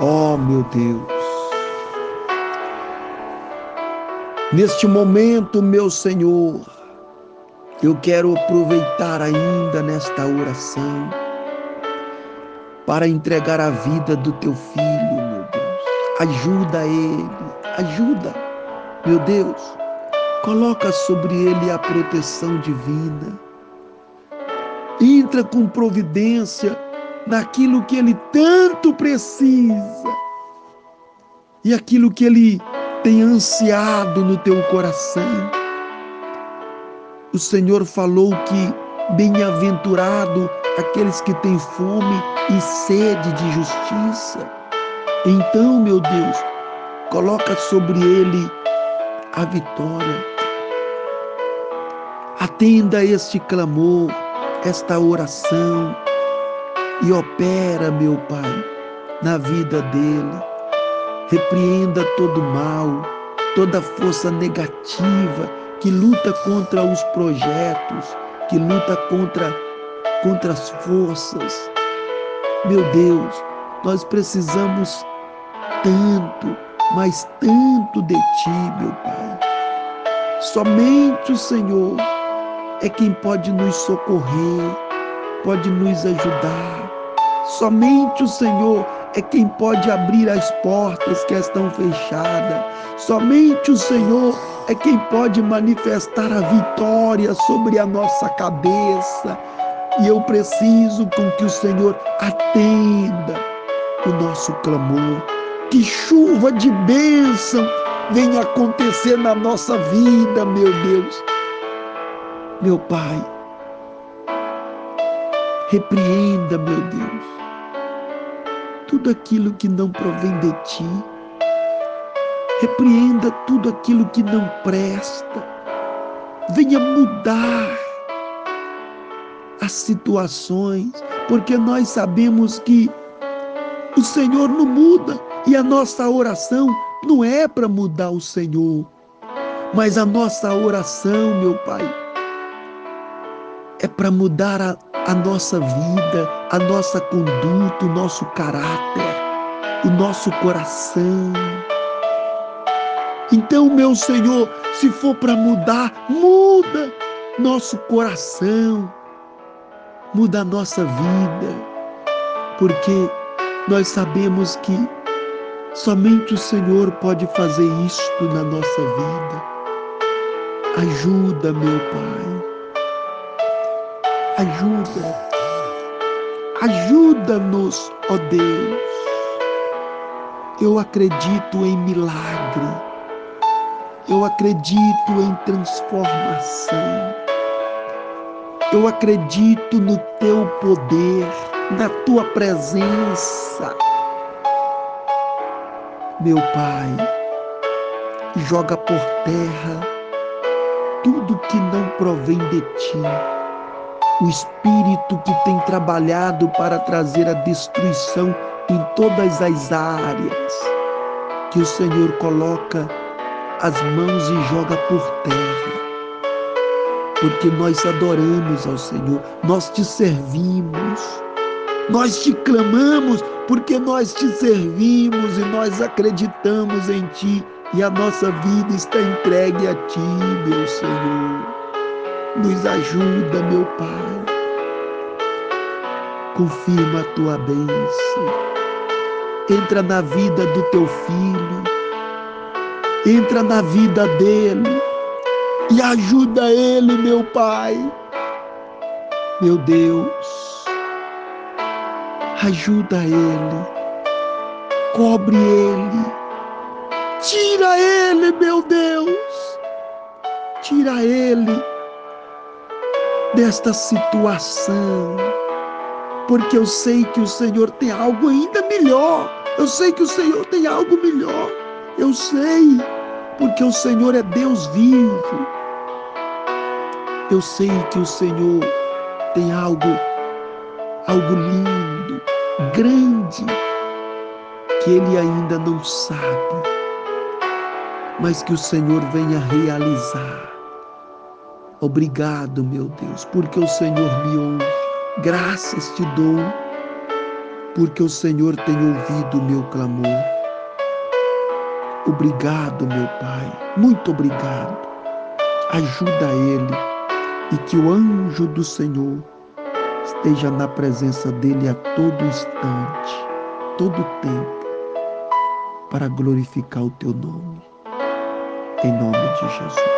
Oh, meu Deus. Neste momento, meu Senhor, eu quero aproveitar ainda nesta oração para entregar a vida do teu filho, meu Deus. Ajuda ele, ajuda, meu Deus. Coloca sobre ele a proteção divina. Entra com providência naquilo que ele tanto precisa e aquilo que ele tem ansiado no teu coração. O Senhor falou que bem-aventurado aqueles que têm fome e sede de justiça. Então, meu Deus, coloca sobre ele a vitória. Atenda este clamor, esta oração e opera, meu Pai, na vida dele. Repreenda todo mal, toda força negativa que luta contra os projetos, que luta contra, contra as forças. Meu Deus, nós precisamos tanto, mas tanto de Ti, meu Pai. Somente o Senhor é quem pode nos socorrer, pode nos ajudar. Somente o Senhor é quem pode abrir as portas que estão fechadas. Somente o Senhor é quem pode manifestar a vitória sobre a nossa cabeça. E eu preciso com que o Senhor atenda o nosso clamor. Que chuva de bênção venha acontecer na nossa vida, meu Deus. Meu Pai, repreenda, meu Deus tudo aquilo que não provém de ti. Repreenda tudo aquilo que não presta. Venha mudar as situações, porque nós sabemos que o Senhor não muda e a nossa oração não é para mudar o Senhor, mas a nossa oração, meu Pai, é para mudar a, a nossa vida, a nossa conduta, o nosso caráter, o nosso coração. Então, meu Senhor, se for para mudar, muda nosso coração, muda a nossa vida, porque nós sabemos que somente o Senhor pode fazer isto na nossa vida. Ajuda, meu Pai ajuda. Ajuda-nos, ó Deus. Eu acredito em milagre. Eu acredito em transformação. Eu acredito no teu poder, na tua presença. Meu Pai, joga por terra tudo que não provém de ti o espírito que tem trabalhado para trazer a destruição em todas as áreas, que o Senhor coloca as mãos e joga por terra. Porque nós adoramos ao Senhor, nós te servimos, nós te clamamos, porque nós te servimos e nós acreditamos em Ti e a nossa vida está entregue a Ti, meu Senhor. Nos ajuda, meu Pai. Confirma a tua bênção. Entra na vida do teu filho. Entra na vida dele. E ajuda ele, meu Pai. Meu Deus. Ajuda ele. Cobre ele. Tira ele, meu Deus. Tira ele desta situação, porque eu sei que o Senhor tem algo ainda melhor. Eu sei que o Senhor tem algo melhor. Eu sei, porque o Senhor é Deus vivo. Eu sei que o Senhor tem algo, algo lindo, grande, que Ele ainda não sabe, mas que o Senhor venha realizar. Obrigado, meu Deus, porque o Senhor me ouve. Graças te dou porque o Senhor tem ouvido o meu clamor. Obrigado, meu Pai, muito obrigado. Ajuda ele e que o anjo do Senhor esteja na presença dele a todo instante, todo tempo, para glorificar o teu nome. Em nome de Jesus.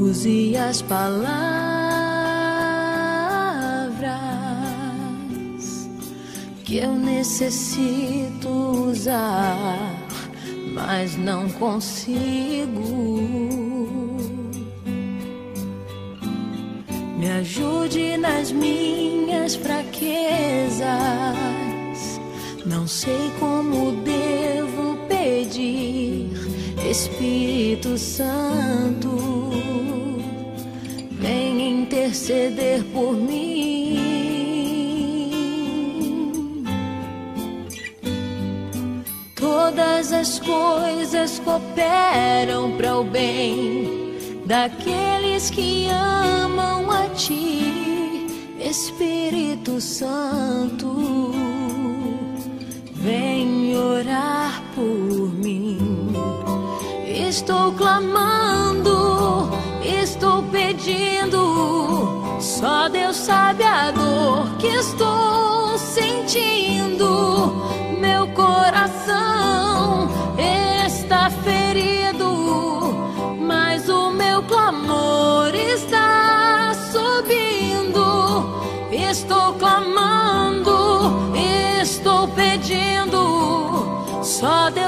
use as palavras que eu necessito usar, mas não consigo. Me ajude nas minhas fraquezas. Não sei como devo pedir, Espírito Santo, interceder por mim. todas as coisas cooperam para o bem daqueles que amam a Ti, Espírito Santo. Vem orar por mim. Estou clamando, estou pedindo. Só Deus sabe a dor que estou sentindo. Meu coração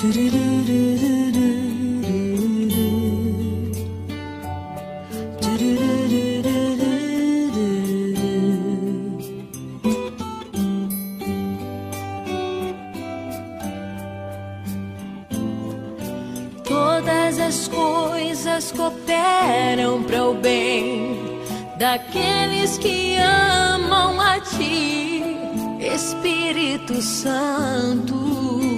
Todas as coisas cooperam para o bem daqueles que amam a Ti, Espírito Santo.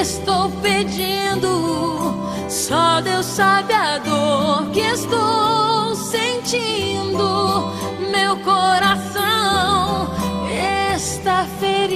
estou pedindo. Só Deus sabe a dor que estou sentindo. Meu coração está feliz.